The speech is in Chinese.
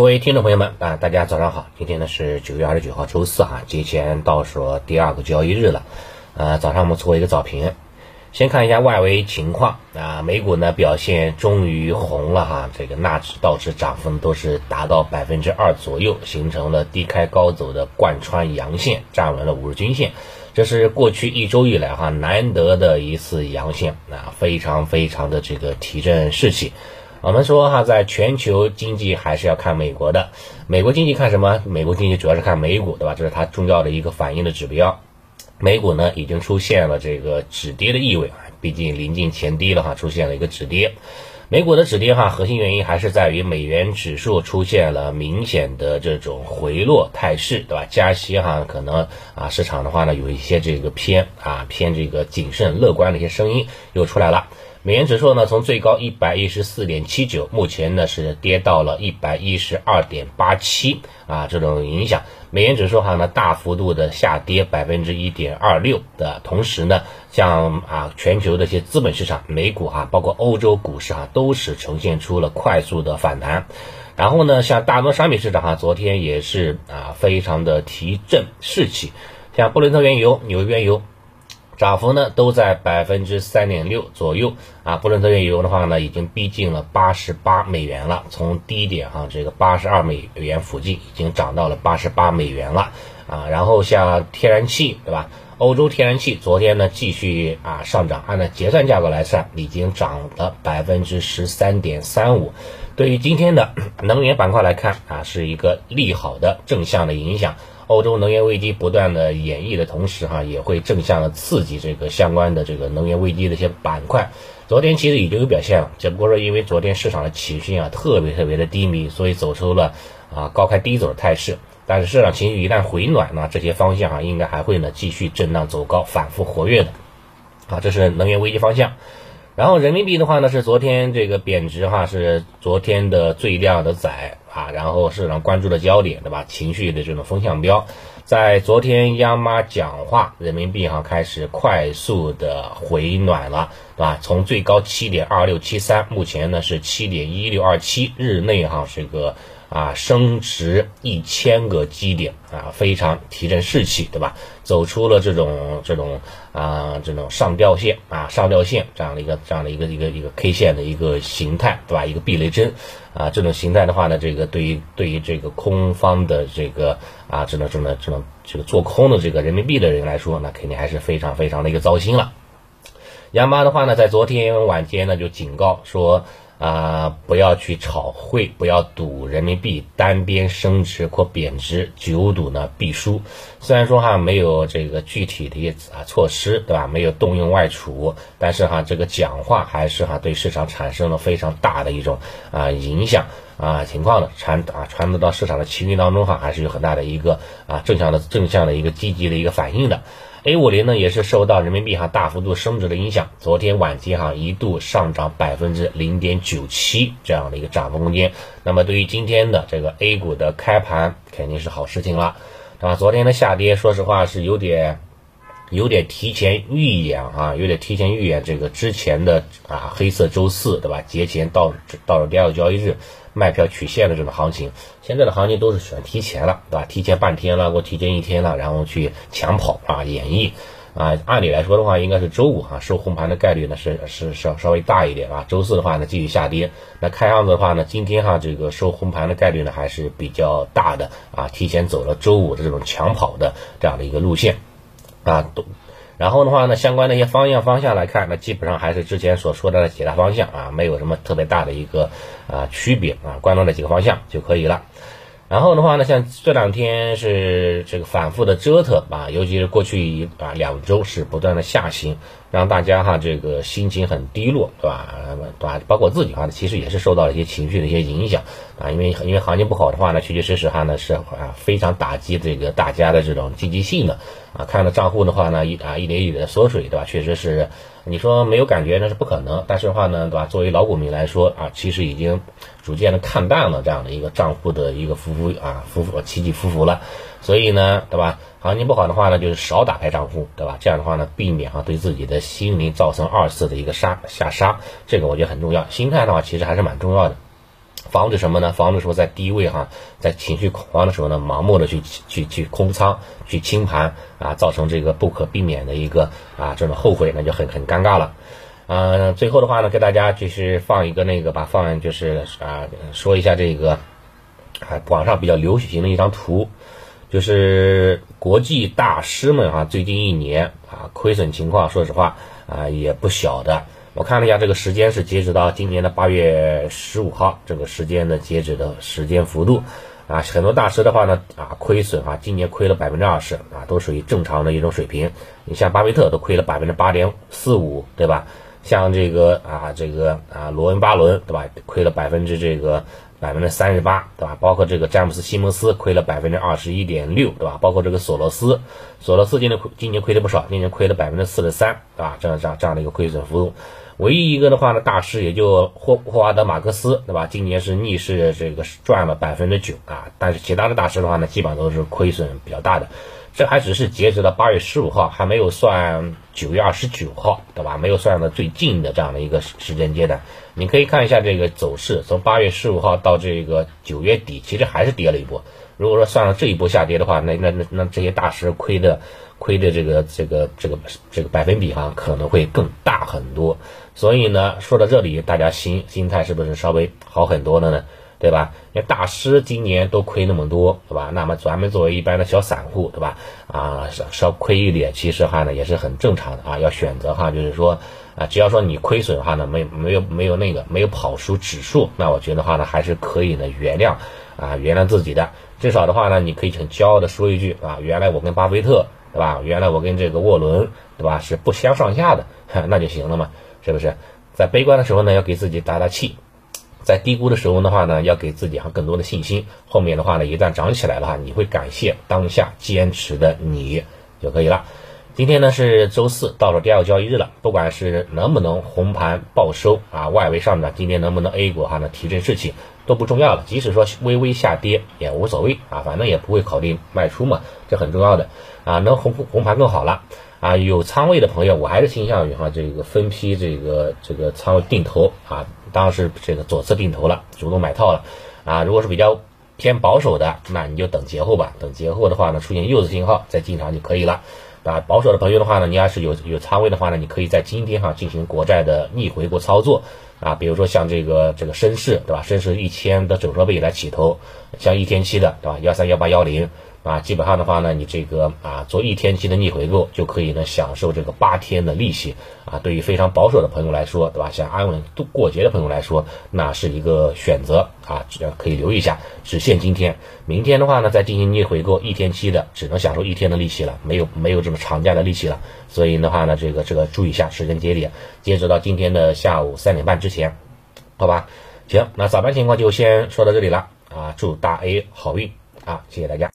各位听众朋友们啊，大家早上好！今天呢是九月二十九号，周四哈，节前倒数第二个交易日了。呃，早上我们做一个早评，先看一下外围情况啊。美股呢表现终于红了哈，这个纳指、道指涨幅都是达到百分之二左右，形成了低开高走的贯穿阳线，站稳了五日均线。这是过去一周以来哈难得的一次阳线啊，非常非常的这个提振士气。我们说哈，在全球经济还是要看美国的。美国经济看什么？美国经济主要是看美股，对吧？这是它重要的一个反应的指标。美股呢，已经出现了这个止跌的意味啊，毕竟临近前低了哈，出现了一个止跌。美股的止跌哈，核心原因还是在于美元指数出现了明显的这种回落态势，对吧？加息哈，可能啊，市场的话呢，有一些这个偏啊偏这个谨慎乐观的一些声音又出来了。美元指数呢，从最高一百一十四点七九，目前呢是跌到了一百一十二点八七啊，这种影响，美元指数哈呢大幅度的下跌百分之一点二六的同时呢，像啊全球的一些资本市场，美股哈，包括欧洲股市哈，都是呈现出了快速的反弹，然后呢，像大宗商品市场哈，昨天也是啊非常的提振士气，像布伦特原油、纽约原油。涨幅呢都在百分之三点六左右啊，布伦特原油的话呢，已经逼近了八十八美元了，从低点哈这个八十二美元附近已经涨到了八十八美元了啊。然后像天然气对吧？欧洲天然气昨天呢继续啊上涨，按照结算价格来算，已经涨了百分之十三点三五。对于今天的能源板块来看啊，是一个利好的正向的影响。欧洲能源危机不断的演绎的同时，哈也会正向的刺激这个相关的这个能源危机的一些板块。昨天其实已经有表现了，只不过说因为昨天市场的情绪啊特别特别的低迷，所以走出了啊高开低走的态势。但是市场情绪一旦回暖呢，这些方向啊应该还会呢继续震荡走高，反复活跃的。啊，这是能源危机方向。然后人民币的话呢，是昨天这个贬值哈，是昨天的最靓的仔。啊，然后市场关注的焦点，对吧？情绪的这种风向标，在昨天央妈讲话，人民币哈开始快速的回暖了，对吧？从最高七点二六七三，目前呢是七点一六二七，日内哈是个。啊，升值一千个基点啊，非常提振士气，对吧？走出了这种这种啊这种上吊线啊上吊线这样的一个这样的一个一个一个 K 线的一个形态，对吧？一个避雷针啊，这种形态的话呢，这个对于对于这个空方的这个啊这种这种这种这个做空的这个人民币的人来说，那肯定还是非常非常的一个糟心了。央妈的话呢，在昨天晚间呢就警告说。啊，不要去炒汇，不要赌人民币单边升值或贬值，久赌呢必输。虽然说哈没有这个具体的一些啊措施，对吧？没有动用外储，但是哈这个讲话还是哈对市场产生了非常大的一种啊影响啊情况的传啊传导到市场的情绪当中哈，还是有很大的一个啊正向的正向的一个积极的一个反应的。A 五零呢也是受到人民币哈大幅度升值的影响，昨天晚间哈一度上涨百分之零点九七这样的一个涨幅空间。那么对于今天的这个 A 股的开盘肯定是好事情了，对吧？昨天的下跌，说实话是有点有点提前预演啊，有点提前预演这个之前的啊黑色周四，对吧？节前到到了第二个交易日。卖票取现的这种行情，现在的行情都是选提前了，对吧？提前半天了，或提前一天了，然后去抢跑啊，演绎啊。按理来说的话，应该是周五哈收红盘的概率呢是是稍稍微大一点啊。周四的话呢继续下跌，那看样子的话呢，今天哈这个收红盘的概率呢还是比较大的啊。提前走了周五的这种抢跑的这样的一个路线啊，都。然后的话呢，相关的一些方向方向来看，那基本上还是之前所说的几大方向啊，没有什么特别大的一个啊区别啊，关注那几个方向就可以了。然后的话呢，像这两天是这个反复的折腾啊，尤其是过去一啊两周是不断的下行，让大家哈这个心情很低落，对吧？对吧？包括自己哈，其实也是受到了一些情绪的一些影响啊，因为因为行情不好的话呢，确确实实哈呢是啊非常打击这个大家的这种积极性的。啊，看了账户的话呢，一啊一点一点的缩水，对吧？确实是，你说没有感觉那是不可能。但是的话呢，对吧？作为老股民来说啊，其实已经逐渐的看淡了这样的一个账户的一个浮浮啊浮浮起起伏伏了。所以呢，对吧？行情不好的话呢，就是少打开账户，对吧？这样的话呢，避免哈对自己的心灵造成二次的一个杀下杀，这个我觉得很重要。心态的话，其实还是蛮重要的。防止什么呢？防止说在低位哈，在情绪恐慌的时候呢，盲目的去去去空仓、去清盘啊，造成这个不可避免的一个啊这种后悔，那就很很尴尬了。嗯，最后的话呢，给大家就是放一个那个吧，放就是啊说一下这个啊网上比较流行的一张图。就是国际大师们啊，最近一年啊，亏损情况，说实话啊，也不小的。我看了一下，这个时间是截止到今年的八月十五号，这个时间的截止的时间幅度啊，很多大师的话呢啊，亏损啊，今年亏了百分之二十啊，都属于正常的一种水平。你像巴菲特都亏了百分之八点四五，对吧？像这个啊，这个啊，罗恩巴伦，对吧？亏了百分之这个。百分之三十八，对吧？包括这个詹姆斯·西蒙斯亏了百分之二十一点六，对吧？包括这个索罗斯，索罗斯今年亏，今年亏的不少，今年亏了百分之四十三，对吧？这样这样这样的一个亏损幅度。唯一一个的话呢，大师也就霍霍华德·马克思，对吧？今年是逆势这个赚了百分之九啊，但是其他的大师的话呢，基本上都是亏损比较大的。这还只是截止到八月十五号，还没有算九月二十九号，对吧？没有算到最近的这样的一个时间阶段。你可以看一下这个走势，从八月十五号到这个九月底，其实还是跌了一波。如果说算上这一波下跌的话，那那那那这些大师亏的亏的这个这个这个这个百分比哈，可能会更大很多。所以呢，说到这里，大家心心态是不是稍微好很多了呢？对吧？因为大师今年都亏那么多，对吧？那么咱们作为一般的小散户，对吧？啊，稍稍亏一点，其实哈呢也是很正常的啊。要选择哈，就是说啊，只要说你亏损的话呢，没没有没有那个没有跑输指数，那我觉得话呢还是可以呢原谅啊原谅自己的。至少的话呢，你可以很骄傲的说一句啊，原来我跟巴菲特，对吧？原来我跟这个沃伦，对吧？是不相上下的，那就行了嘛，是不是？在悲观的时候呢，要给自己打打气。在低估的时候的话呢，要给自己哈更多的信心。后面的话呢，一旦涨起来的话，你会感谢当下坚持的你就可以了。今天呢是周四，到了第二个交易日了。不管是能不能红盘报收啊，外围上涨，今天能不能 A 股哈呢提振士气都不重要了。即使说微微下跌也无所谓啊，反正也不会考虑卖出嘛，这很重要的啊。能红红盘更好了啊。有仓位的朋友，我还是倾向于哈这个分批这个这个仓位定投啊。当时这个左侧定投了，主动买套了，啊，如果是比较偏保守的，那你就等节后吧。等节后的话呢，出现右侧信号再进场就可以了。啊，保守的朋友的话呢，你要是有有仓位的话呢，你可以在今天哈进行国债的逆回购操作。啊，比如说像这个这个深市，对吧？深市一千的整数倍来起投，像一天期的，对吧？幺三幺八幺零。啊，基本上的话呢，你这个啊做一天期的逆回购就可以呢享受这个八天的利息啊。对于非常保守的朋友来说，对吧？像安稳度过节的朋友来说，那是一个选择啊，可以留意一下。只限今天，明天的话呢再进行逆回购一天期的，只能享受一天的利息了，没有没有这么长假的利息了。所以的话呢，这个这个注意一下时间节点，截止到今天的下午三点半之前，好吧？行，那早盘情况就先说到这里了啊，祝大 A 好运啊，谢谢大家。